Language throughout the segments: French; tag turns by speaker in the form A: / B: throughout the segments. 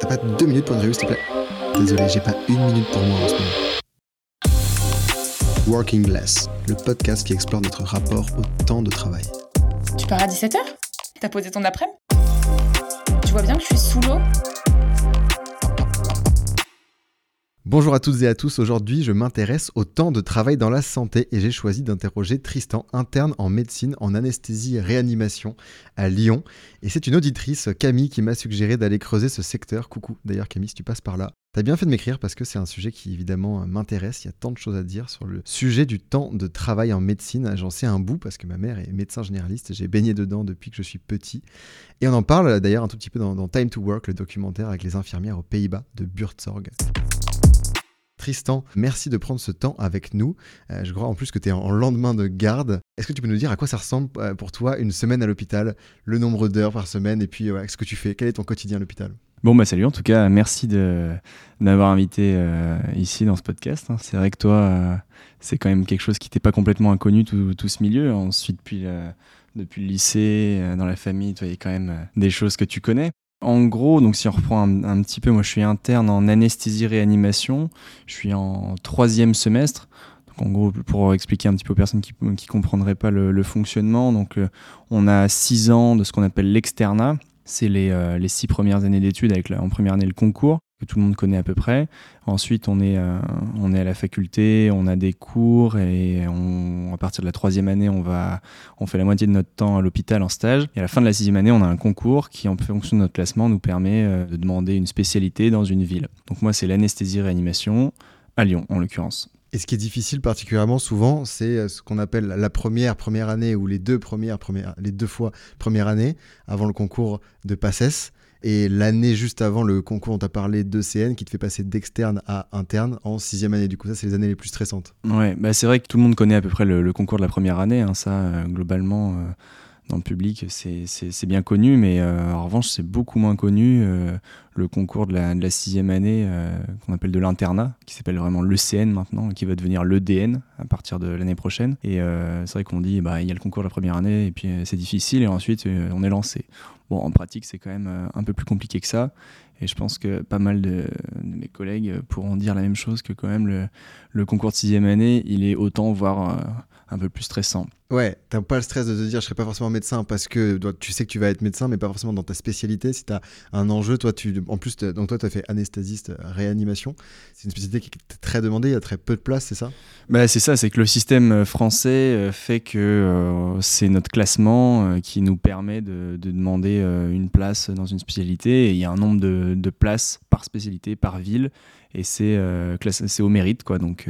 A: T'as pas deux minutes pour une revue, s'il te plaît? Désolé, j'ai pas une minute pour moi en ce moment. Working Less, le podcast qui explore notre rapport au temps de travail.
B: Tu pars à 17h T'as posé ton après-midi? Tu vois bien que je suis sous l'eau?
A: Bonjour à toutes et à tous, aujourd'hui je m'intéresse au temps de travail dans la santé et j'ai choisi d'interroger Tristan, interne en médecine en anesthésie et réanimation à Lyon. Et c'est une auditrice, Camille, qui m'a suggéré d'aller creuser ce secteur. Coucou d'ailleurs Camille si tu passes par là. T'as bien fait de m'écrire parce que c'est un sujet qui évidemment m'intéresse, il y a tant de choses à dire sur le sujet du temps de travail en médecine. J'en sais un bout parce que ma mère est médecin généraliste, j'ai baigné dedans depuis que je suis petit. Et on en parle d'ailleurs un tout petit peu dans, Time to Work, le documentaire avec les infirmières aux Pays-Bas de Buurtzorg. Tristan, merci de prendre ce temps avec nous. Euh, je crois en plus que tu es en lendemain de garde. Est-ce que tu peux nous dire à quoi ça ressemble euh, pour toi une semaine à l'hôpital, le nombre d'heures par semaine et puis ce que tu fais Quel est ton quotidien à l'hôpital?
C: Bon, bah salut, en tout cas, merci de m'avoir invité euh, ici dans ce podcast. Hein. C'est vrai que toi, c'est quand même quelque chose qui t'est pas complètement inconnu, tout, tout, ce milieu. Ensuite, depuis, depuis le lycée, dans la famille, il y a quand même des choses que tu connais. En gros, donc si on reprend un, petit peu, moi je suis interne en anesthésie-réanimation, je suis en troisième semestre. Donc en gros, pour expliquer un petit peu aux personnes qui ne comprendraient pas le, fonctionnement, donc euh, on a six ans de ce qu'on appelle l'externat. C'est les, euh, les, six premières années d'études avec en première année le concours que tout le monde connaît à peu près. Ensuite, on est, euh, on est à la faculté, on a des cours et à partir de la troisième année, on, va, on fait la moitié de notre temps à l'hôpital en stage. Et à la fin de la sixième année, on a un concours qui, en fonction de notre classement, nous permet euh, de demander une spécialité dans une ville. Donc moi, c'est l'anesthésie-réanimation à Lyon, en l'occurrence.
A: Et ce qui est difficile particulièrement souvent, c'est euh, ce qu'on appelle la première première année ou les deux premières premières, les deux fois première année avant le concours de PACES et l'année juste avant le concours dont tu as parlé d'ECN qui te fait passer d'externe à interne en sixième année. Du coup, ça, c'est les années les plus stressantes.
C: Ouais, bah c'est vrai que tout le monde connaît à peu près le, concours de la première année. Hein, ça, euh, globalement, euh, dans le public, c'est bien connu, mais euh, en revanche, c'est beaucoup moins connu le concours de la, sixième année qu'on appelle de l'internat, qui s'appelle vraiment l'ECN maintenant, qui va devenir l'EDN à partir de l'année prochaine. Et c'est vrai qu'on dit, bah, il y a le concours de la première année, et puis c'est difficile, et ensuite on est lancé. Bon, en pratique, c'est quand même euh, un peu plus compliqué que ça. Et je pense que pas mal de, mes collègues pourront dire la même chose que quand même le, le concours de sixième année, il est autant, voire euh, un peu plus stressant.
A: Ouais, t'as pas le stress de te dire je serai pas forcément médecin parce que tu sais que tu vas être médecin, mais pas forcément dans ta spécialité. Si t'as un enjeu, toi, tu, en plus, donc toi, tu as fait anesthésiste, réanimation. C'est une spécialité qui est très demandée, il y a très peu de place, c'est ça?
C: Bah, C'est ça, c'est que le système euh, français euh, fait que euh, c'est notre classement qui nous permet de, demander une place dans une spécialité. Et il y a un nombre de, de places par spécialité, par ville, et c'est au mérite, quoi. Donc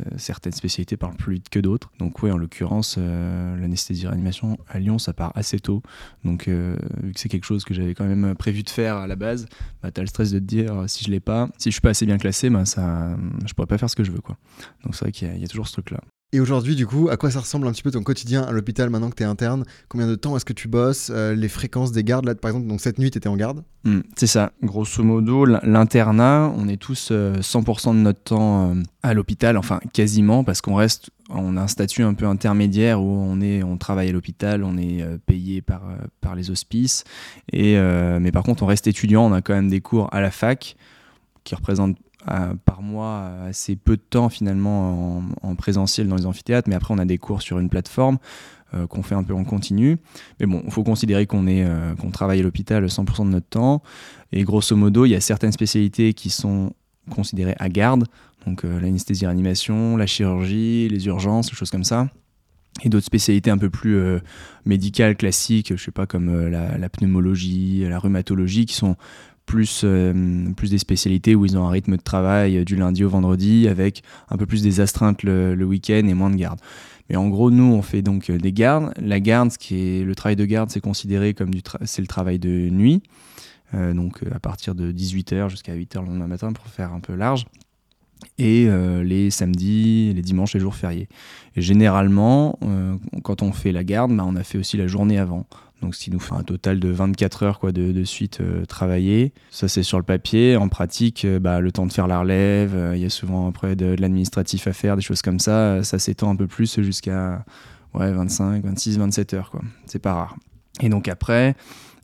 C: euh, certaines spécialités parlent plus vite que d'autres. Donc oui, en l'occurrence, euh, l'anesthésie-réanimation à Lyon, ça part assez tôt. Donc euh, vu que c'est quelque chose que j'avais quand même prévu de faire à la base, bah, tu le stress de te dire si je l'ai pas, si je suis pas assez bien classé, bah, ça, je pourrais pas faire ce que je veux. Quoi. Donc c'est vrai qu'il y, a toujours ce truc-là.
A: Et aujourd'hui, du coup, à quoi ça ressemble un petit peu ton quotidien à l'hôpital maintenant que tu es interne? Combien de temps est-ce que tu bosses? Euh, Les fréquences des gardes, là, par exemple, donc cette nuit, tu étais en garde?
C: Hmm, C'est ça. Grosso modo, l'internat, on est tous 100% euh, de notre temps euh, à l'hôpital, enfin quasiment, parce qu'on reste, on a un statut un peu intermédiaire où on, est, on travaille à l'hôpital, on est payé par, par les hospices. Et, mais par contre, on reste étudiant, on a quand même des cours à la fac qui représentent par mois assez peu de temps finalement en, présentiel dans les amphithéâtres, mais après on a des cours sur une plateforme euh, qu'on fait un peu en continu. Mais bon, il faut considérer qu'on euh, qu'on travaille à l'hôpital 100% de notre temps. Et grosso modo, il y a certaines spécialités qui sont considérées à garde, donc euh, l'anesthésie-réanimation, la chirurgie, les urgences, des choses comme ça et d'autres spécialités un peu plus médicales classiques, je sais pas comme la, la, pneumologie, la rhumatologie, qui sont plus, euh, plus des spécialités où ils ont un rythme de travail euh, du lundi au vendredi avec un peu plus des astreintes le, week-end et moins de garde. Mais en gros, nous, on fait donc euh, des gardes. La garde, ce qui est le travail de garde, c'est considéré comme du c'est le travail de nuit. donc à partir de 18h jusqu'à 8h le lendemain matin pour faire un peu large. Et les samedis, les dimanches, les jours fériés. Et généralement, quand on fait la garde, bah, on a fait aussi la journée avant donc ce qui nous fait un total de 24 heures quoi, de, suite euh, travailler. Ça c'est sur le papier. En pratique, euh, bah, le temps de faire la relève, euh, il y a souvent après de, l'administratif à faire, des choses comme ça. Ça s'étend un peu plus jusqu'à ouais, 25, 26, 27 heures. quoi. C'est pas rare. Et donc après,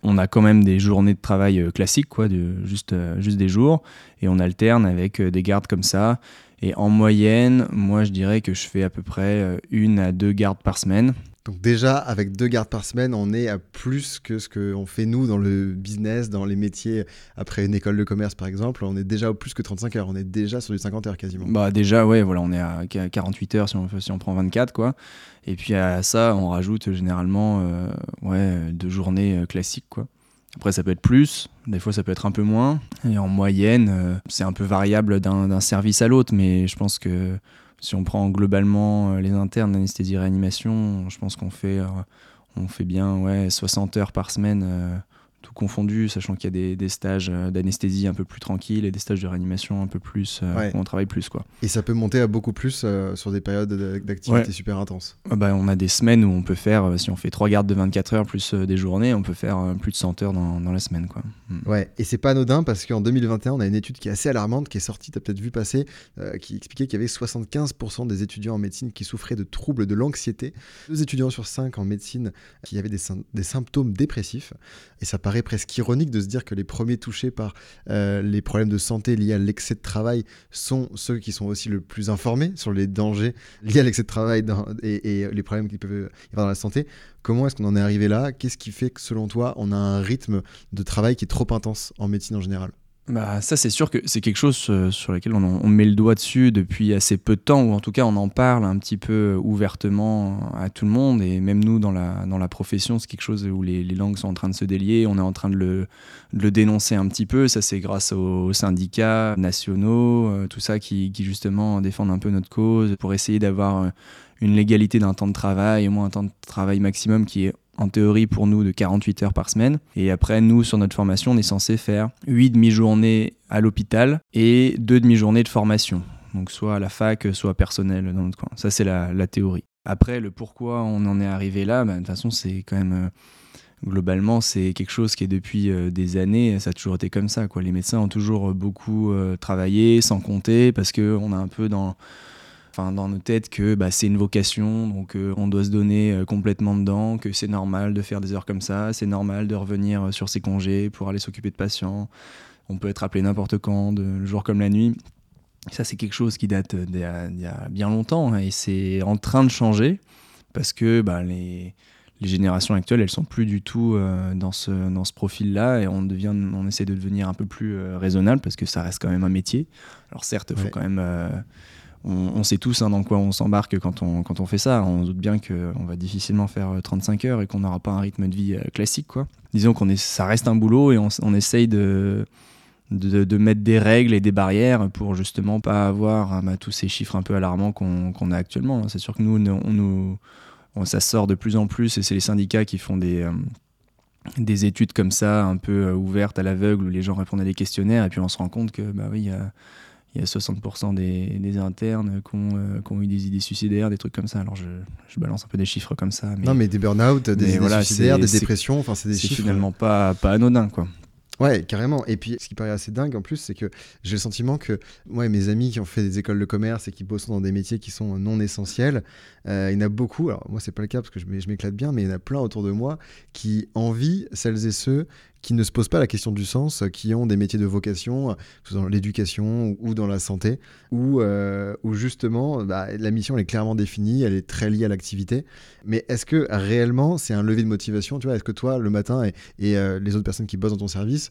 C: On a quand même des journées de travail classiques, quoi, de, juste, juste des jours, et on alterne avec des gardes comme ça. Et en moyenne, moi, je dirais que je fais à peu près une à deux gardes par semaine.
A: Donc déjà, avec deux gardes par semaine, on est à plus que ce qu'on fait nous dans le business, dans les métiers, après une école de commerce par exemple. On est déjà au plus que 35 heures, on est déjà sur du 50 heures quasiment.
C: Bah déjà, ouais, voilà, on est à 48 heures si on, prend 24, quoi. Et puis à ça, on rajoute généralement euh, ouais, deux journées euh, classiques, quoi. Après, ça peut être plus, des fois ça peut être un peu moins. Et en moyenne, euh, c'est un peu variable d'un service à l'autre, mais je pense que si on prend globalement euh, les internes d'anesthésie-réanimation, je pense qu'on fait, euh, on fait bien ouais, 60 heures par semaine euh, tout confondu, sachant qu'il y a des, stages euh, d'anesthésie un peu plus tranquilles et des stages de réanimation un peu plus, euh, où on travaille plus. Quoi.
A: Et ça peut monter à beaucoup plus euh, sur des périodes d'activité super intenses
C: ah bah, On a des semaines où on peut faire, si on fait trois gardes de 24 heures plus des journées, on peut faire plus de 100 heures dans, dans la semaine. Quoi.
A: Mm. Ouais, et c'est pas anodin parce qu'en 2021, on a une étude qui est assez alarmante, qui est sortie, tu as peut-être vu passer, qui expliquait qu'il y avait 75% des étudiants en médecine qui souffraient de troubles de l'anxiété, deux étudiants sur cinq en médecine qui avaient des, des symptômes dépressifs, et ça paraît paraît presque ironique de se dire que les premiers touchés par euh, les problèmes de santé liés à l'excès de travail sont ceux qui sont aussi le plus informés sur les dangers liés à l'excès de travail et, les problèmes qui peuvent y avoir dans la santé. Comment est-ce qu'on en est arrivé là? Qu'est-ce qui fait que selon toi, on a un rythme de travail qui est trop intense en médecine en général?
C: Bah, ça, c'est sûr que c'est quelque chose euh, sur lequel on, met le doigt dessus depuis assez peu de temps, ou en tout cas, on en parle un petit peu ouvertement à tout le monde, et même nous, dans la, dans la profession, c'est quelque chose où les, langues sont en train de se délier, on est en train de le, le dénoncer un petit peu. Ça, c'est grâce aux, syndicats nationaux, euh, tout ça, qui, qui, justement défendent un peu notre cause pour essayer d'avoir euh, une légalité d'un temps de travail, au moins un temps de travail maximum qui est en théorie pour nous de 48 heures par semaine. Et après, nous, sur notre formation, on est censé faire 8 demi-journées à l'hôpital et 2 demi-journées de formation. Donc soit à la fac, soit personnel dans notre coin. Ça, c'est la, théorie. Après, le pourquoi on en est arrivé là, bah, de toute façon, c'est quand même... Euh, globalement, c'est quelque chose qui est depuis euh, des années, ça a toujours été comme ça. Quoi. Les médecins ont toujours beaucoup euh, travaillé, sans compter, parce qu'on a un peu dans enfin, dans nos têtes que bah, c'est une vocation, donc euh, on doit se donner euh, complètement dedans, que c'est normal de faire des heures comme ça, c'est normal de revenir euh, sur ses congés pour aller s'occuper de patients. On peut être appelé n'importe quand, de, le jour comme la nuit. Ça, c'est quelque chose qui date d'il y, a bien longtemps hein, et c'est en train de changer parce que bah, les, les, générations actuelles, elles sont plus du tout dans ce, dans ce profil-là et on, devient, on essaie de devenir un peu plus raisonnable parce que ça reste quand même un métier. Alors certes, il faut quand même on, sait tous hein, dans quoi on s'embarque quand on, quand on fait ça. On doute bien qu'on va difficilement faire 35 euh, heures et qu'on n'aura pas un rythme de vie euh, classique. Quoi. Disons qu'on ça reste un boulot et on, essaye de, de, mettre des règles et des barrières pour justement pas avoir hein, bah, tous ces chiffres un peu alarmants qu'on a actuellement. C'est sûr que nous, on, nous, ça sort de plus en plus et c'est les syndicats qui font des, euh, des études comme ça, un peu ouvertes à l'aveugle, où les gens répondent à des questionnaires et puis on se rend compte que bah oui, il y a il y a 60% des, des, internes qui ont, euh, qui ont, eu des idées suicidaires, des trucs comme ça. Alors je, je balance un peu des chiffres comme ça.
A: Mais, non, mais des burn-out, des idées suicidaires, des dépressions, enfin c'est des chiffres.
C: finalement pas, pas anodin quoi.
A: Ouais, carrément. Et puis, ce qui paraît assez dingue en plus, c'est que j'ai le sentiment que moi, mes amis qui ont fait des écoles de commerce et qui bossent dans des métiers qui sont non essentiels, euh, il y en a beaucoup. Alors, moi, c'est pas le cas parce que je m'éclate bien, mais il y en a plein autour de moi qui envient celles et ceux qui ne se posent pas la question du sens, qui ont des métiers de vocation, dans l'éducation ou dans la santé, où, euh, justement bah, la mission elle est clairement définie, elle est très liée à l'activité. Mais est-ce que réellement c'est un levier de motivation Tu vois, est-ce que toi le matin et, euh, les autres personnes qui bossent dans ton service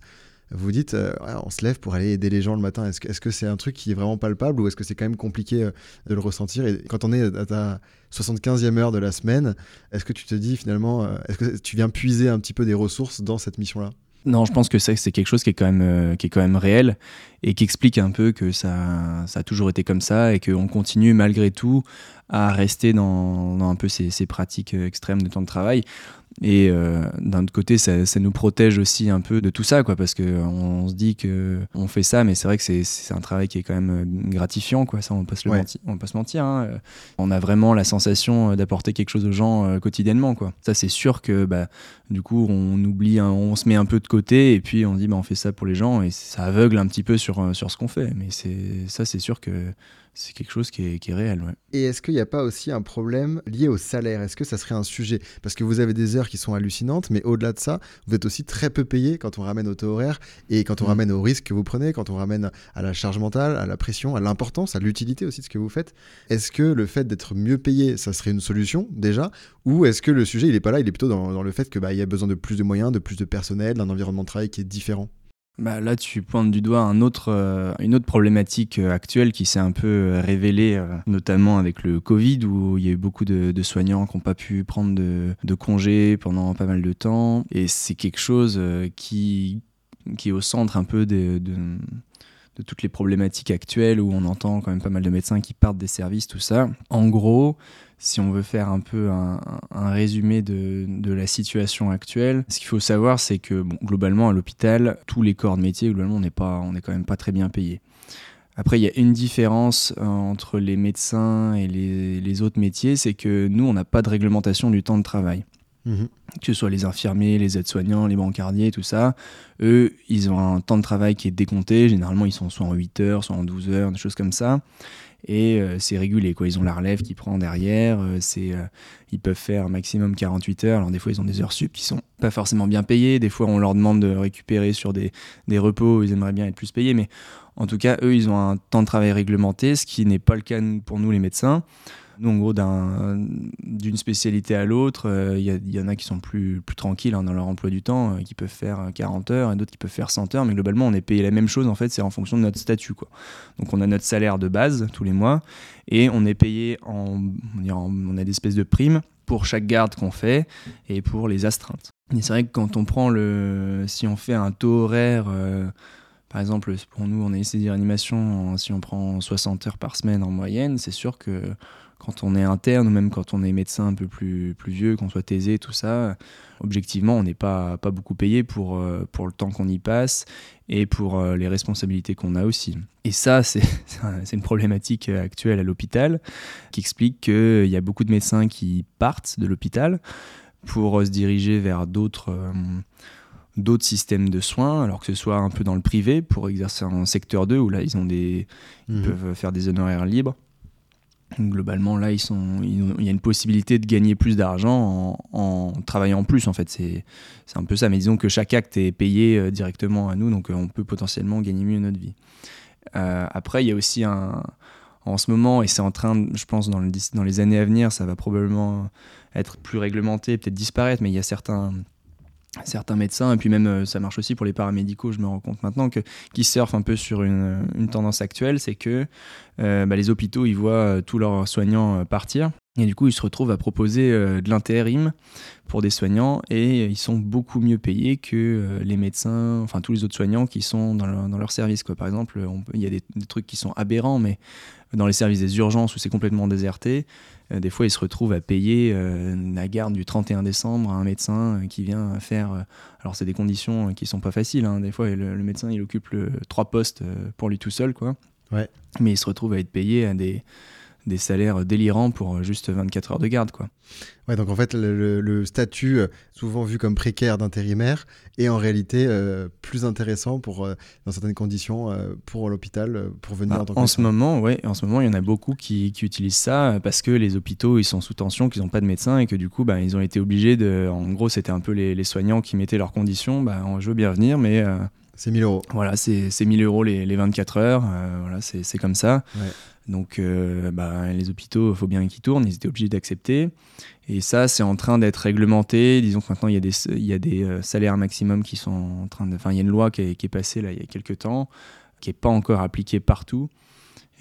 A: vous dites, euh, on se lève pour aller aider les gens le matin. Est-ce que c'est un truc qui est vraiment palpable ou est-ce que c'est quand même compliqué de le ressentir? Et quand on est à ta 75e heure de la semaine, est-ce que tu te dis finalement, est-ce que tu viens puiser un petit peu des ressources dans cette mission-là?
C: Non, je pense que c'est quelque chose qui est, quand même, euh, réel et qui explique un peu que ça, a toujours été comme ça et qu'on continue malgré tout à rester dans, un peu ces, pratiques euh, extrêmes de temps de travail. Et euh, d'un autre côté, ça, ça, nous protège aussi un peu de tout ça, quoi, parce qu'on on se dit que on fait ça, mais c'est vrai que c'est un travail qui est quand même euh, gratifiant, quoi. Ça, on peut se le mentir, on peut se mentir. Hein. On a vraiment la sensation d'apporter quelque chose aux gens quotidiennement, quoi. Ça, c'est sûr que, bah, du coup, on oublie, on se met un peu de côté, et puis on dit, bah, on fait ça pour les gens, et ça aveugle un petit peu sur sur ce qu'on fait. Mais ça, c'est sûr que c'est quelque chose qui est, qui est réel. Ouais.
A: Et est-ce qu'il n'y a pas aussi un problème lié au salaire? Est-ce que ça serait un sujet? Parce que vous avez des heures qui sont hallucinantes, mais au-delà de ça, vous êtes aussi très peu payé quand on ramène au taux horaire et quand on
C: Mm.
A: ramène au risque que vous prenez, quand on ramène à la charge mentale, à la pression, à l'importance, à l'utilité aussi de ce que vous faites. Est-ce que le fait d'être mieux payé, ça serait une solution déjà? Ou est-ce que le sujet, il n'est pas là, il est plutôt dans, dans le fait qu'il bah, y a besoin de plus de moyens, de plus de personnel, d'un environnement de travail qui est différent?
C: Bah, là, tu pointes du doigt euh, une autre problématique euh, actuelle qui s'est un peu euh, révélée, notamment avec le Covid, où il y a eu beaucoup de, soignants qui n'ont pas pu prendre de, de congés pendant pas mal de temps. Et c'est quelque chose qui, est au centre un peu de, de, de toutes les problématiques actuelles, où on entend quand même pas mal de médecins qui partent des services, tout ça. En gros, si on veut faire un peu un, un résumé de, de, la situation actuelle, ce qu'il faut savoir, c'est que bon, globalement, à l'hôpital, tous les corps de métier, globalement, on n'est quand même pas très bien payé. Après, il y a une différence euh, entre les médecins et les, les autres métiers, c'est que nous, on n'a pas de réglementation du temps de travail.
A: Mhm.
C: Que ce soit les infirmiers, les aides-soignants, les brancardiers, tout ça, eux, ils ont un temps de travail qui est décompté. Généralement, ils sont soit en 8 heures, soit en 12 heures, des choses comme ça et euh, c'est régulé quoi. Ils ont la relève qui prend derrière euh, c'est euh, ils peuvent faire un maximum 48 heures. Alors des fois ils ont des heures sup qui sont pas forcément bien payées des fois on leur demande de récupérer sur des, des repos ils aimeraient bien être plus payés mais en tout cas eux ils ont un temps de travail réglementé ce qui n'est pas le cas pour nous les médecins nous, en gros, d'une spécialité à l'autre, il euh, y, y, en a qui sont plus, plus tranquilles hein, dans leur emploi du temps, euh, qui peuvent faire 40 heures et d'autres qui peuvent faire 100 heures, mais globalement, on est payé la même chose, en fait, c'est en fonction de notre statut. Quoi. Donc, on a notre salaire de base tous les mois et on est payé en on a des espèces de primes pour chaque garde qu'on fait et pour les astreintes. Et c'est vrai que quand on prend le. Si on fait un taux horaire. Euh, par exemple, pour nous, on a essayé d'animation, si on prend 60 heures par semaine en moyenne, c'est sûr que quand on est interne ou même quand on est médecin un peu plus, plus vieux, qu'on soit taisé, tout ça, objectivement, on n'est pas, pas beaucoup payé pour, euh, pour le temps qu'on y passe et pour euh, les responsabilités qu'on a aussi. Et ça, c'est une problématique actuelle à l'hôpital qui explique qu'il y a beaucoup de médecins qui partent de l'hôpital pour se diriger vers d'autres... Euh, d'autres systèmes de soins, alors que ce soit un peu dans le privé pour exercer en secteur 2 où là ils ont des mmh. ils peuvent faire des honoraires libres. Globalement, là, ils sont, il y a une possibilité de gagner plus d'argent en, en, travaillant plus, en fait. C'est un peu ça. Mais disons que chaque acte est payé euh, directement à nous, donc euh, on peut potentiellement gagner mieux notre vie. Euh, après, il y a aussi un. En ce moment, et c'est en train, je pense, dans les années à venir, ça va probablement être plus réglementé, peut-être disparaître, mais il y a certains certains médecins, et puis même euh, ça marche aussi pour les paramédicaux, je me rends compte maintenant, que, qui surfent un peu sur une, tendance actuelle, c'est que euh, bah, les hôpitaux, ils voient euh, tous leurs soignants partir, et du coup ils se retrouvent à proposer de l'intérim pour des soignants, et ils sont beaucoup mieux payés que les médecins, enfin tous les autres soignants qui sont dans leur, service. Quoi. Par exemple, il y a des, trucs qui sont aberrants, mais dans les services des urgences où c'est complètement déserté, euh, des fois ils se retrouvent à payer euh, la garde du 31 décembre à un médecin euh, qui vient faire. alors c'est des conditions qui sont pas faciles. Hein. Des fois le, le, médecin il occupe le, trois postes pour lui tout seul, quoi.
A: Ouais.
C: Mais il se retrouve à être payé à des des salaires délirants pour juste 24 heures de garde. Quoi.
A: Ouais, donc en fait, le, statut, euh, souvent vu comme précaire d'intérimaire, est en réalité euh, plus intéressant pour, euh, dans certaines conditions euh, pour l'hôpital, pour venir
C: bah,
A: en tant que
C: ce moment, ouais, en ce moment, il y en a beaucoup qui, qui, utilisent ça parce que les hôpitaux ils sont sous tension, qu'ils n'ont pas de médecin et que du coup, bah, ils ont été obligés de. En gros, c'était un peu les, les, soignants qui mettaient leurs conditions. Bah, je veux bien venir, mais.
A: C'est 1000 euros.
C: Voilà, c'est 1000 euros les, les 24 heures. Euh, voilà, c'est comme ça.
A: Ouais.
C: Donc, euh, bah, les hôpitaux, il faut bien qu'ils tournent. Ils étaient obligés d'accepter. Et ça, c'est en train d'être réglementé. Disons que maintenant, il y a des, il y a des euh, salaires maximum qui sont en train de. Enfin, il y a une loi qui est, qui est passée là, il y a quelques temps, qui n'est pas encore appliquée partout,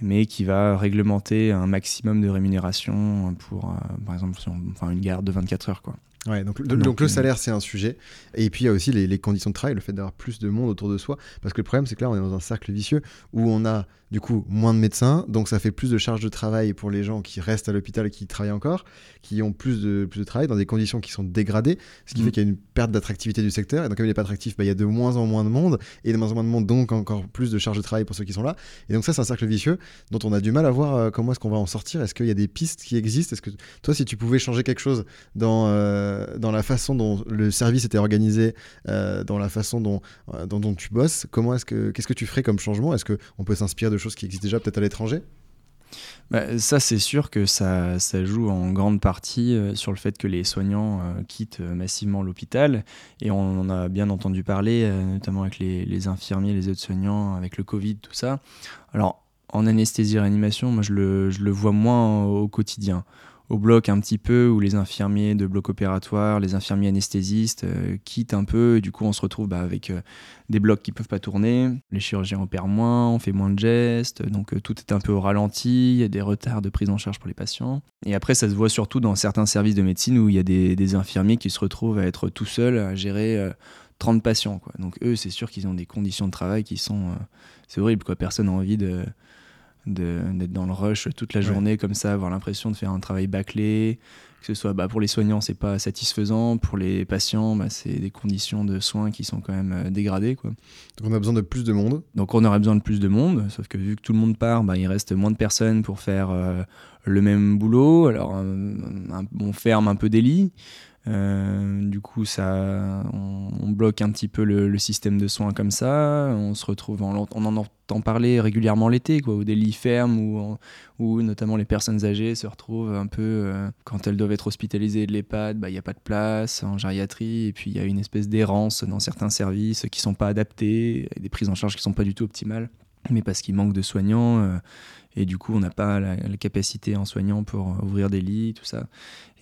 C: mais qui va réglementer un maximum de rémunération pour, euh, par exemple, enfin, une garde de 24 heures. Quoi.
A: Ouais, donc, donc, donc, le salaire, c'est un sujet. Et puis, il y a aussi les, les conditions de travail, le fait d'avoir plus de monde autour de soi. Parce que le problème, c'est que là, on est dans un cercle vicieux où on a, du coup, moins de médecins. Donc, ça fait plus de charges de travail pour les gens qui restent à l'hôpital et qui travaillent encore, qui ont plus de, plus de travail dans des conditions qui sont dégradées. Ce qui mmh. fait qu'il y a une perte d'attractivité du secteur. Et donc, comme il n'est pas attractif, bah, il y a de moins en moins de monde. Et de moins en moins de monde, donc encore plus de charges de travail pour ceux qui sont là. Et donc, ça, c'est un cercle vicieux dont on a du mal à voir euh, comment est-ce qu'on va en sortir. Est-ce qu'il y a des pistes qui existent? Est-ce que toi, si tu pouvais changer quelque chose dans, euh, dans la façon dont le service était organisé, euh, dans la façon dont, dont, dont, tu bosses, comment est-ce que qu'est-ce que tu ferais comme changement? Est-ce qu'on peut s'inspirer de choses qui existent déjà peut-être à l'étranger
C: Bah, ça, c'est sûr que ça, ça, joue en grande partie euh, sur le fait que les soignants euh, quittent euh, massivement l'hôpital. Et on en a bien entendu parler, notamment avec les, les infirmiers, les autres soignants, avec le Covid, tout ça. Alors, en anesthésie-réanimation, moi, je le, je le, vois moins au quotidien au bloc un petit peu, où les infirmiers de bloc opératoire, les infirmiers anesthésistes euh, quittent un peu, et du coup on se retrouve bah, avec euh, des blocs qui peuvent pas tourner, les chirurgiens opèrent moins, on fait moins de gestes, donc euh, tout est un peu au ralenti, il y a des retards de prise en charge pour les patients. Et après ça se voit surtout dans certains services de médecine où il y a des, infirmiers qui se retrouvent à être tout seuls à gérer 30 patients. Donc eux c'est sûr qu'ils ont des conditions de travail qui sont... c'est horrible, quoi. personne n'a envie de d'être dans le rush toute la journée comme ça, avoir l'impression de faire un travail bâclé, que ce soit bah, pour les soignants c'est pas satisfaisant, pour les patients bah, c'est des conditions de soins qui sont quand même euh, dégradées quoi.
A: Donc on a besoin de plus de monde.
C: Donc on aurait besoin de plus de monde, sauf que vu que tout le monde part, bah, il reste moins de personnes pour faire euh, le même boulot. Alors on ferme un peu des lits. Euh, du coup, ça, on, bloque un petit peu le, système de soins comme ça. On se retrouve, en, en entend parler régulièrement l'été, quoi, où des lits ferment, où, notamment les personnes âgées se retrouvent un peu, euh, quand elles doivent être hospitalisées de l'EHPAD, bah, il n'y a pas de place en gériatrie, et puis il y a une espèce d'errance dans certains services qui sont pas adaptés, des prises en charge qui sont pas du tout optimales, mais parce qu'il manque de soignants. Euh, et du coup, on n'a pas la, capacité en soignant pour ouvrir des lits, tout ça.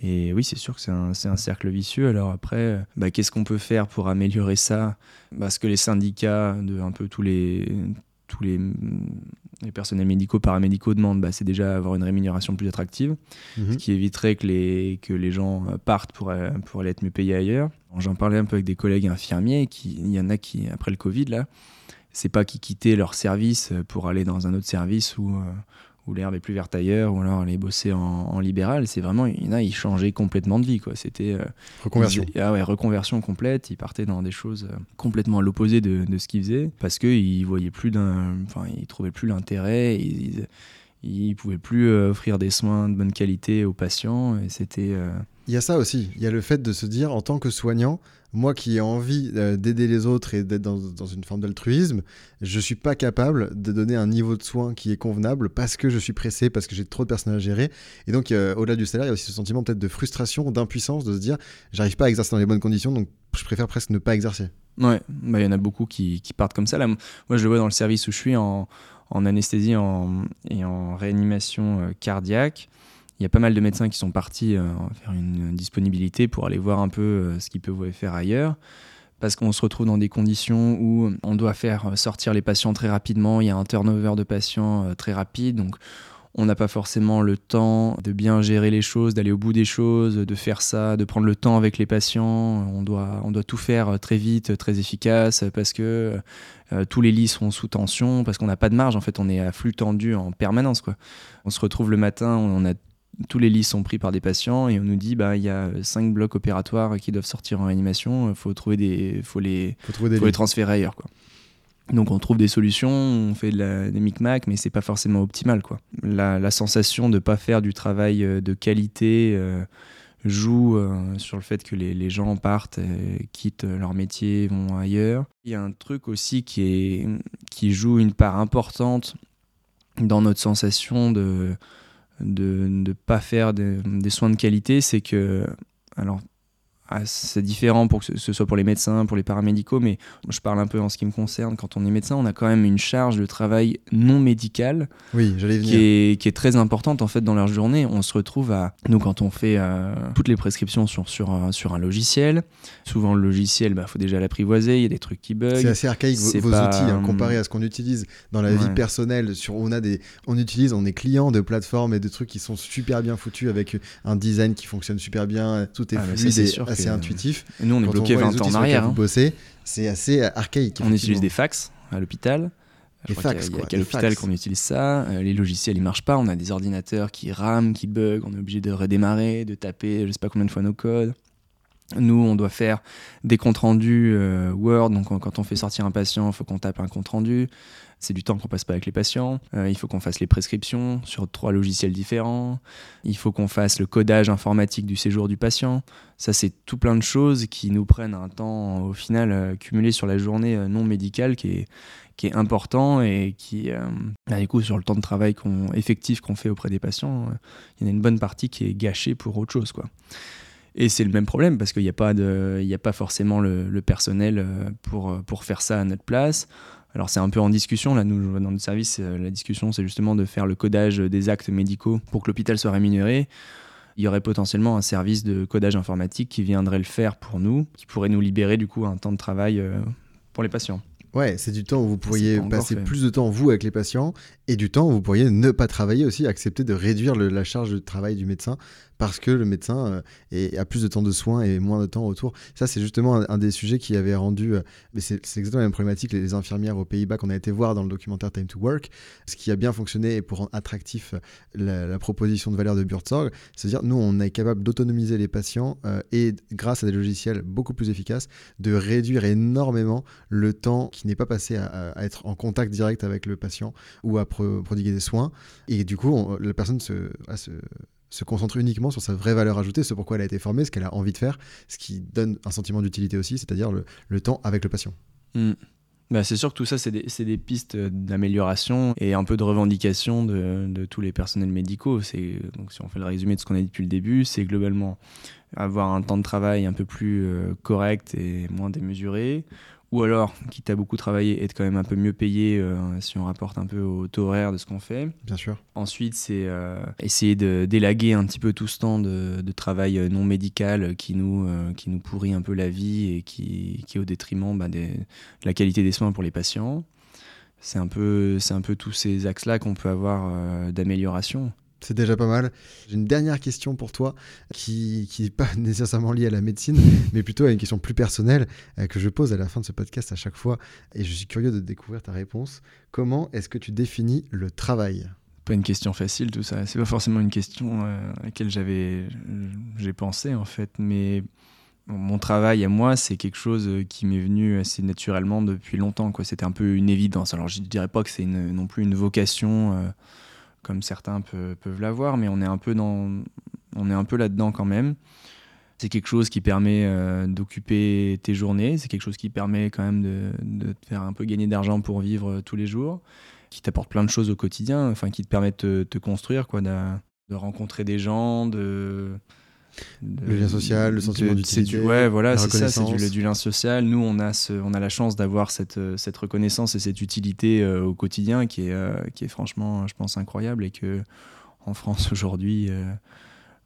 C: Et oui, c'est sûr que c'est un, un, cercle vicieux. Alors après, bah, qu'est-ce qu'on peut faire pour améliorer ça? Parce que les syndicats de un peu tous les, tous les, les personnels médicaux, paramédicaux demandent, bah, c'est déjà avoir une rémunération plus attractive, mhm. ce qui éviterait que les, que les gens partent pour, pour aller être mieux payés ailleurs. J'en parlais un peu avec des collègues infirmiers, qui, il y en a qui, après le Covid, là, c'est pas qu'ils quittaient leur service pour aller dans un autre service où, euh, où l'herbe est plus verte ailleurs, ou alors aller bosser en, libéral. C'est vraiment, il y en a, ils changeaient complètement de vie. Quoi. C'était.
A: Euh, reconversion.
C: ah ouais, reconversion complète. Ils partaient dans des choses euh, complètement à l'opposé de, de, ce qu'ils faisaient parce qu'ils voyaient plus d'un. Enfin, ils trouvaient plus l'intérêt. Ils, ils, pouvaient plus offrir des soins de bonne qualité aux patients. Et c'était.
A: Il y a ça aussi. Il y a le fait de se dire, en tant que soignant, moi qui ai envie euh, d'aider les autres et d'être dans, une forme d'altruisme, je suis pas capable de donner un niveau de soin qui est convenable parce que je suis pressé, parce que j'ai trop de personnes à gérer. Et donc, au-delà du salaire, il y a aussi ce sentiment peut-être de frustration, d'impuissance, de se dire, j'arrive pas à exercer dans les bonnes conditions, donc je préfère presque ne pas exercer.
C: Ouais, bah, il y en a beaucoup qui, partent comme ça. Moi, je le vois dans le service où je suis en, anesthésie et en réanimation euh, cardiaque il y a pas mal de médecins qui sont partis euh, faire une, disponibilité pour aller voir un peu euh, ce qu'ils peuvent faire ailleurs. Parce qu'on se retrouve dans des conditions où on doit faire sortir les patients très rapidement, il y a un turnover de patients euh, très rapide, donc on n'a pas forcément le temps de bien gérer les choses, d'aller au bout des choses, de faire ça, de prendre le temps avec les patients. On doit, on doit tout faire très vite, très efficace, parce que tous les lits sont sous tension, parce qu'on n'a pas de marge. En fait, on est à flux tendu en permanence. Quoi. On se retrouve le matin, on a tous les lits sont pris par des patients et on nous dit bah il y a cinq blocs opératoires qui doivent sortir en réanimation, faut trouver des faut les faut, les transférer ailleurs quoi. Donc on trouve des solutions, on fait des micmacs, mais c'est pas forcément optimal quoi. La, sensation de pas faire du travail euh, de qualité euh, joue euh, sur le fait que les, les gens partent, quittent leur métier, vont ailleurs. Il y a un truc aussi qui est qui joue une part importante dans notre sensation de de ne pas faire des, soins de qualité, c'est que, alors c'est différent pour que ce soit pour les médecins, pour les paramédicaux, mais je parle un peu en ce qui me concerne. Quand on est médecin, on a quand même une charge de travail non médicale
A: oui,
C: qui, est, qui est très importante en fait dans leur journée. On se retrouve à, nous quand on fait euh, toutes les prescriptions sur, sur, un, sur un logiciel, souvent le logiciel, il bah, faut déjà l'apprivoiser, il y a des trucs qui bug.
A: C'est assez archaïque vos, outils hein, comparé à ce qu'on utilise dans la vie personnelle. Sur, on, a des, on utilise, on est client de plateformes et de trucs qui sont super bien foutus avec un design qui fonctionne super bien, tout est ah, fluide et assez intuitif.
C: Et nous, on est bloqué 20 ans en arrière. Hein.
A: c'est assez archaïque.
C: On utilise des fax à l'hôpital.
A: Les fax,
C: il y a, qu'à l'hôpital qu'on utilise ça. Euh, les logiciels, ils marchent pas. On a des ordinateurs qui rament, qui bug. On est obligé de redémarrer, de taper je sais pas combien de fois nos codes. Nous, on doit faire des comptes rendus euh, Word. Donc, quand on fait sortir un patient, il faut qu'on tape un compte rendu. C'est du temps qu'on passe pas avec les patients. Euh, il faut qu'on fasse les prescriptions sur trois logiciels différents. Il faut qu'on fasse le codage informatique du séjour du patient. Ça, c'est tout plein de choses qui nous prennent un temps, au final, euh, cumulé sur la journée non médicale qui est, important et qui, bah, du coup, sur le temps de travail effectif qu'on fait auprès des patients, il y en a une bonne partie qui est gâchée pour autre chose, quoi. Et c'est le même problème parce qu'il n'y a, pas de, a pas forcément le, personnel euh, pour, euh, pour faire ça à notre place. Alors c'est un peu en discussion, là nous dans notre service, euh, la discussion c'est justement de faire le codage des actes médicaux pour que l'hôpital soit rémunéré. Il y aurait potentiellement un service de codage informatique qui viendrait le faire pour nous, qui pourrait nous libérer du coup un temps de travail pour les patients.
A: Ouais, c'est du temps où vous pourriez passer plus de temps vous avec les patients et du temps où vous pourriez ne pas travailler aussi, accepter de réduire la charge de travail du médecin parce que le médecin euh, a plus de temps de soins et moins de temps autour. Ça, c'est justement un, des sujets qui avait rendu, euh, mais c'est exactement la même problématique, les infirmières aux Pays-Bas qu'on a été voir dans le documentaire Time to Work. Ce qui a bien fonctionné pour rendre attractif euh, la, proposition de valeur de Buurtzorg, c'est-à-dire nous, on est capable d'autonomiser les patients et grâce à des logiciels beaucoup plus efficaces, de réduire énormément le temps qui n'est pas passé à, être en contact direct avec le patient ou à prodiguer des soins. Et du coup, la personne se, se se concentre uniquement sur sa vraie valeur ajoutée, ce pourquoi elle a été formée, ce qu'elle a envie de faire, ce qui donne un sentiment d'utilité aussi, c'est-à-dire le, temps avec le patient.
C: Bah, c'est sûr que tout ça, c'est des, pistes d'amélioration et un peu de revendication de, tous les personnels médicaux. Donc, si on fait le résumé de ce qu'on a dit depuis le début, c'est globalement avoir un temps de travail un peu plus euh, correct et moins démesuré, ou alors, quitte à beaucoup travailler, être quand même un peu mieux payé euh, si on rapporte un peu au taux horaire de ce qu'on fait.
A: Bien sûr.
C: Ensuite, c'est euh, essayer de délaguer un petit peu tout ce temps de, travail euh, non médical qui nous, qui nous pourrit un peu la vie et qui, qui est au détriment bah, de la qualité des soins pour les patients. C'est un, peu, un peu tous ces axes-là qu'on peut avoir d'amélioration.
A: C'est déjà pas mal. J'ai une dernière question pour toi qui n'est pas nécessairement liée à la médecine, mais plutôt à une question plus personnelle euh, que je pose à la fin de ce podcast à chaque fois. Et je suis curieux de découvrir ta réponse. Comment est-ce que tu définis le travail?
C: Pas une question facile tout ça. C'est pas forcément une question euh, à laquelle j'avais j'ai pensé en fait, mais mon travail à moi, c'est quelque chose qui m'est venu assez naturellement depuis longtemps. C'était un peu une évidence. Alors je dirais pas que c'est non plus une vocation. Euh, comme certains peuvent l'avoir, mais on est un peu dans, on est un peu là-dedans quand même. C'est quelque chose qui permet euh, d'occuper tes journées, c'est quelque chose qui permet quand même de, te faire un peu gagner d'argent pour vivre euh, tous les jours, qui t'apporte plein de choses au quotidien, enfin qui te permet de te, construire, quoi, de, de rencontrer des gens, de,
A: le lien social, le sentiment d'utilité.
C: Ouais, voilà, c'est ça, c'est du, lien social. Nous, on a, ce, on a la chance d'avoir cette, euh, cette reconnaissance et cette utilité euh, au quotidien qui est, euh, qui est franchement, je pense, incroyable et que en France aujourd'hui,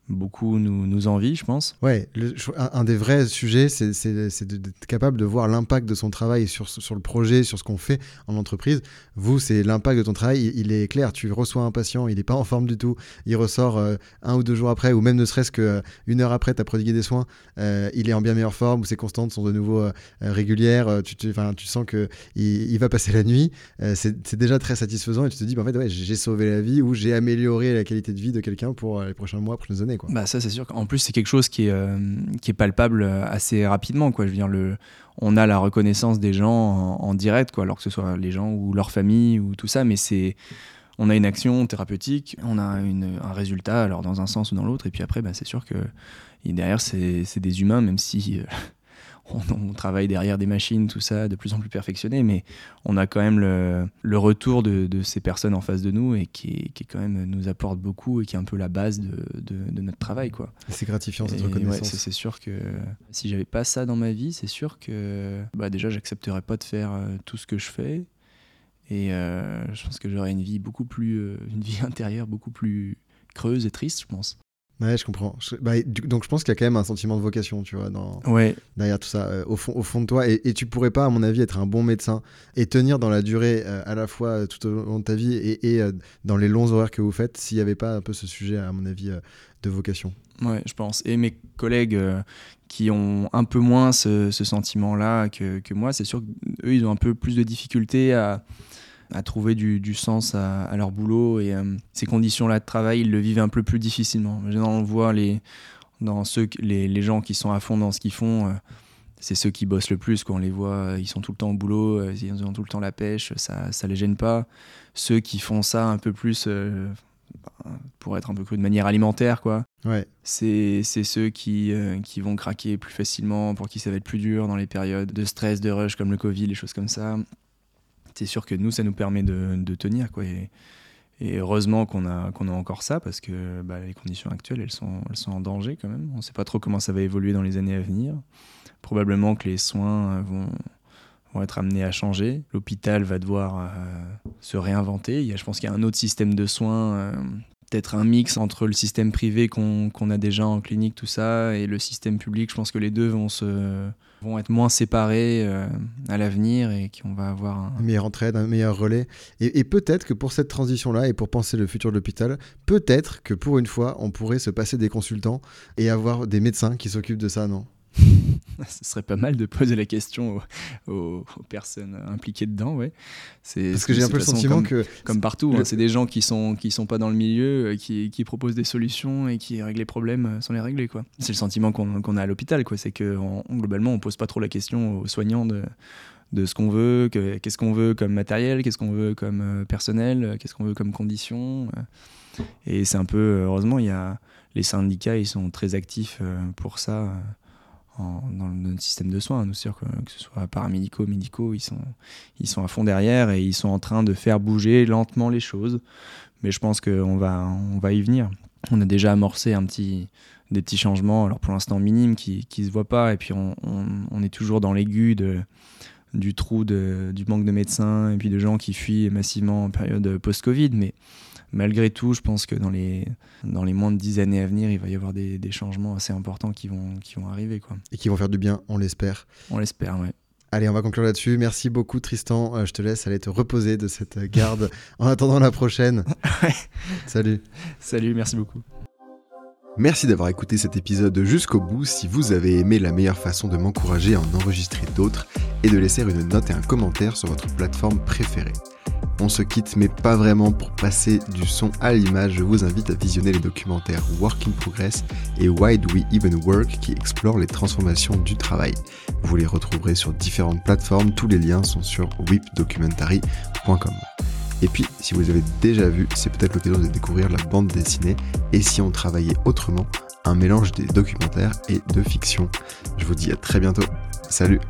C: beaucoup nous, nous envient, je pense.
A: Ouais, un, des vrais sujets, c'est d'être capable de voir l'impact de son travail sur, sur le projet, sur ce qu'on fait en entreprise. Vous, c'est l'impact de ton travail, il, est clair. Tu reçois un patient, il n'est pas en forme du tout, il ressort euh, un ou deux jours après, ou même ne serait-ce qu'une euh, heure après, tu as prodigué des soins, euh, il est en bien meilleure forme, ou ses constantes sont de nouveau régulières, tu, tu, tu sens qu'il il va passer la nuit. c'est déjà très satisfaisant et tu te dis, bah, en fait, ouais, j'ai sauvé la vie ou j'ai amélioré la qualité de vie de quelqu'un pour les prochains mois, prochaines années.
C: Bah ça c'est sûr. En plus c'est quelque chose qui est, euh, qui est palpable euh, assez rapidement. Quoi. Je le, on a la reconnaissance des gens en, direct, quoi, alors que ce soit les gens ou leur famille ou tout ça, mais c'est on a une action thérapeutique, on a une, un résultat, alors dans un sens ou dans l'autre, et puis après, bah, c'est sûr que derrière, c'est des humains, même si euh, on, travaille derrière des machines, tout ça, de plus en plus perfectionné, mais on a quand même le, retour de, ces personnes en face de nous et qui, qui, quand même nous apporte beaucoup et qui est un peu la base de, notre travail. quoi.
A: C'est gratifiant cette reconnaissance.
C: c'est sûr que si j'avais pas ça dans ma vie, c'est sûr que bah déjà j'accepterais pas de faire euh, tout ce que je fais. Et euh, je pense que j'aurais une vie beaucoup plus, euh, une vie intérieure beaucoup plus creuse et triste, je pense.
A: Ouais, je comprends. Bah, donc je pense qu'il y a quand même un sentiment de vocation, tu vois, dans,
C: ouais.
A: derrière tout ça, euh, au, fond, au fond de toi. Et, et, tu pourrais pas, à mon avis, être un bon médecin et tenir dans la durée, euh, à la fois euh, tout au long de ta vie et, et dans les longs horaires que vous faites, s'il n'y avait pas un peu ce sujet, à mon avis, de vocation.
C: Ouais, je pense. Et mes collègues qui ont un peu moins ce, ce sentiment-là que, que moi, c'est sûr qu'eux, ils ont un peu plus de difficultés à à trouver du, sens à, leur boulot et euh, ces conditions-là de travail, ils le vivent un peu plus difficilement. On voit les, dans ceux, les, les, gens qui sont à fond dans ce qu'ils font, c'est ceux qui bossent le plus. Quand on les voit, ils sont tout le temps au boulot, ils ont tout le temps la pêche, ça ne les gêne pas. Ceux qui font ça un peu plus pour être un peu cru de manière alimentaire, quoi.
A: Ouais.
C: C'est ceux qui, euh, qui vont craquer plus facilement, pour qui ça va être plus dur dans les périodes de stress, de rush comme le Covid, les choses comme ça. C'est sûr que nous, ça nous permet de, tenir, quoi. Et, heureusement qu'on a, qu'on a encore ça, parce que bah, les conditions actuelles, elles sont, elles sont en danger quand même. On ne sait pas trop comment ça va évoluer dans les années à venir. Probablement que les soins vont, vont être amenés à changer. L'hôpital va devoir euh, se réinventer. Il y a, je pense qu'il y a un autre système de soins, euh, peut-être un mix entre le système privé qu'on a déjà en clinique, tout ça, et le système public. Je pense que les deux vont, se, vont être moins séparés euh, à l'avenir et qu'on va avoir un...
A: Une meilleure entraide, un meilleur relais. Et, et peut-être que pour cette transition-là et pour penser le futur de l'hôpital, peut-être que pour une fois, on pourrait se passer des consultants et avoir des médecins qui s'occupent de ça, non?
C: Ce serait pas mal de poser la question aux, personnes impliquées dedans, ouais.
A: Parce que j'ai un peu le sentiment
C: comme,
A: que
C: comme partout, hein, c'est des gens qui sont qui sont pas dans le milieu, euh, qui, qui, proposent des solutions et qui règlent les problèmes euh, sans les régler, quoi. C'est le sentiment qu'on a à l'hôpital, quoi. C'est que globalement, on pose pas trop la question aux soignants de de ce qu'on veut, qu'est-ce qu'on veut comme matériel, qu'est-ce qu'on veut comme euh, personnel, qu'est-ce qu'on veut comme conditions. Et c'est un peu, heureusement, il y a les syndicats, ils sont très actifs pour ça dans notre système de soins. Nous sûr que, que, ce soit paramédicaux, médicaux, ils sont, ils sont à fond derrière et ils sont en train de faire bouger lentement les choses. Mais je pense qu'on va, on va y venir. On a déjà amorcé un petit, des petits changements, alors pour l'instant minimes, qui ne se voient pas. Et puis on, on, est toujours dans l'aigu du trou de, du manque de médecins et puis de gens qui fuient massivement en période post-Covid. Mais malgré tout, je pense que dans les, dans les moins de dix années à venir, il va y avoir des, changements assez importants qui vont, qui vont arriver. Quoi.
A: Et qui vont faire du bien, on l'espère.
C: On l'espère, oui.
A: Allez, on va conclure là-dessus. Merci beaucoup, Tristan. Euh, je te laisse aller te reposer de cette garde en attendant la prochaine. Salut.
C: Salut, merci beaucoup.
A: Merci d'avoir écouté cet épisode jusqu'au bout. Si vous avez aimé, la meilleure façon de m'encourager à en enregistrer d'autres est de laisser une note et un commentaire sur votre plateforme préférée. On se quitte, mais pas vraiment pour passer du son à l'image. Je vous invite à visionner les documentaires Work in Progress et Why Do We Even Work qui explorent les transformations du travail. Vous les retrouverez sur différentes plateformes. Tous les liens sont sur whipdocumentary.com. Et puis, si vous avez déjà vu, c'est peut-être l'occasion de découvrir la bande dessinée et si on travaillait autrement, un mélange des documentaires et de fiction. Je vous dis à très bientôt. Salut